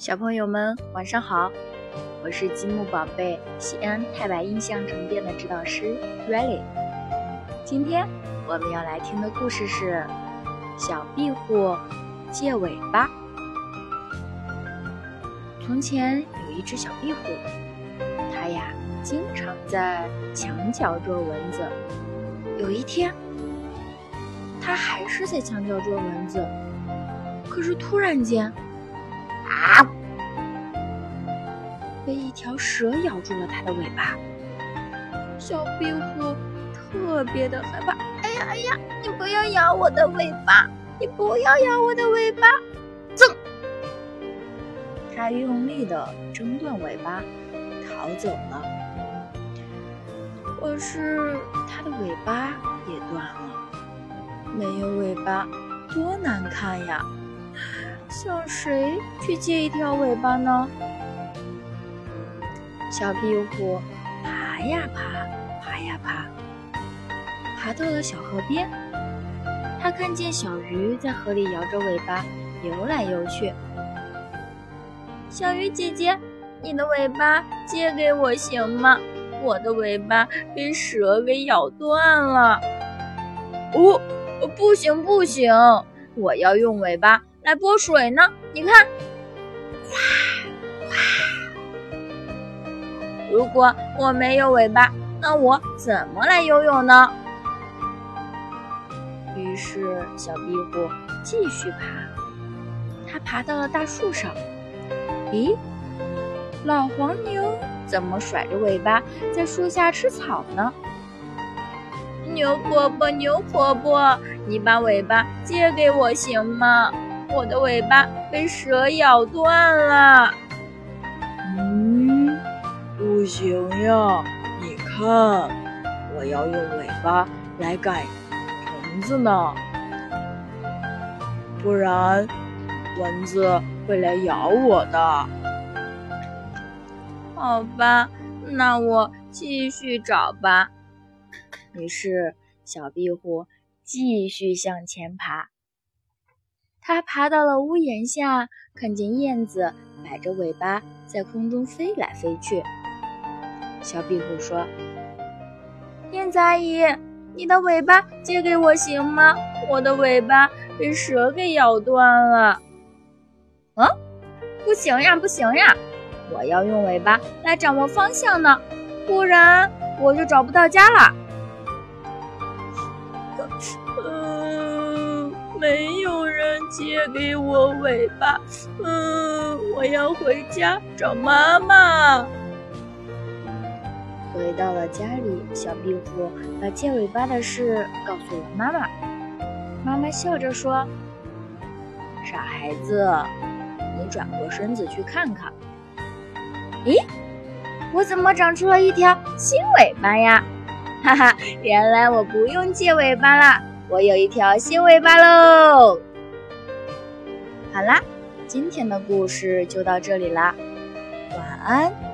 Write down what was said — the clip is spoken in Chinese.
小朋友们，晚上好！我是积木宝贝西安太白印象城店的指导师 Riley。今天我们要来听的故事是《小壁虎借尾巴》。从前有一只小壁虎，它呀经常在墙角捉蚊子。有一天，它还是在墙角捉蚊子，可是突然间。啊！被一条蛇咬住了它的尾巴，小壁虎特别的害怕。哎呀哎呀！你不要咬我的尾巴！你不要咬我的尾巴！噌！它用力的挣断尾巴，逃走了。可是它的尾巴也断了，没有尾巴多难看呀！向谁去借一条尾巴呢？小壁虎爬呀爬，爬呀爬，爬到了小河边。它看见小鱼在河里摇着尾巴游来游去。小鱼姐姐，你的尾巴借给我行吗？我的尾巴被蛇给咬断了。哦，不行不行，我要用尾巴。来拨水呢？你看，哗。如果我没有尾巴，那我怎么来游泳呢？于是小壁虎继续爬，它爬到了大树上。咦，老黄牛怎么甩着尾巴在树下吃草呢？牛伯伯，牛伯伯，你把尾巴借给我行吗？我的尾巴被蛇咬断了。嗯，不行呀！你看，我要用尾巴来赶虫子呢，不然蚊子会来咬我的。好吧，那我继续找吧。于是，小壁虎继续向前爬。它爬到了屋檐下，看见燕子摆着尾巴在空中飞来飞去。小壁虎说：“燕子阿姨，你的尾巴借给我行吗？我的尾巴被蛇给咬断了。”“嗯，不行呀，不行呀！我要用尾巴来掌握方向呢，不然我就找不到家了。”“嗯，没有人。”借给我尾巴，嗯，我要回家找妈妈。回到了家里，小壁虎把借尾巴的事告诉了妈妈。妈妈笑着说：“傻孩子，你转过身子去看看。咦，我怎么长出了一条新尾巴呀？哈哈，原来我不用借尾巴了，我有一条新尾巴喽！”好啦，今天的故事就到这里啦，晚安。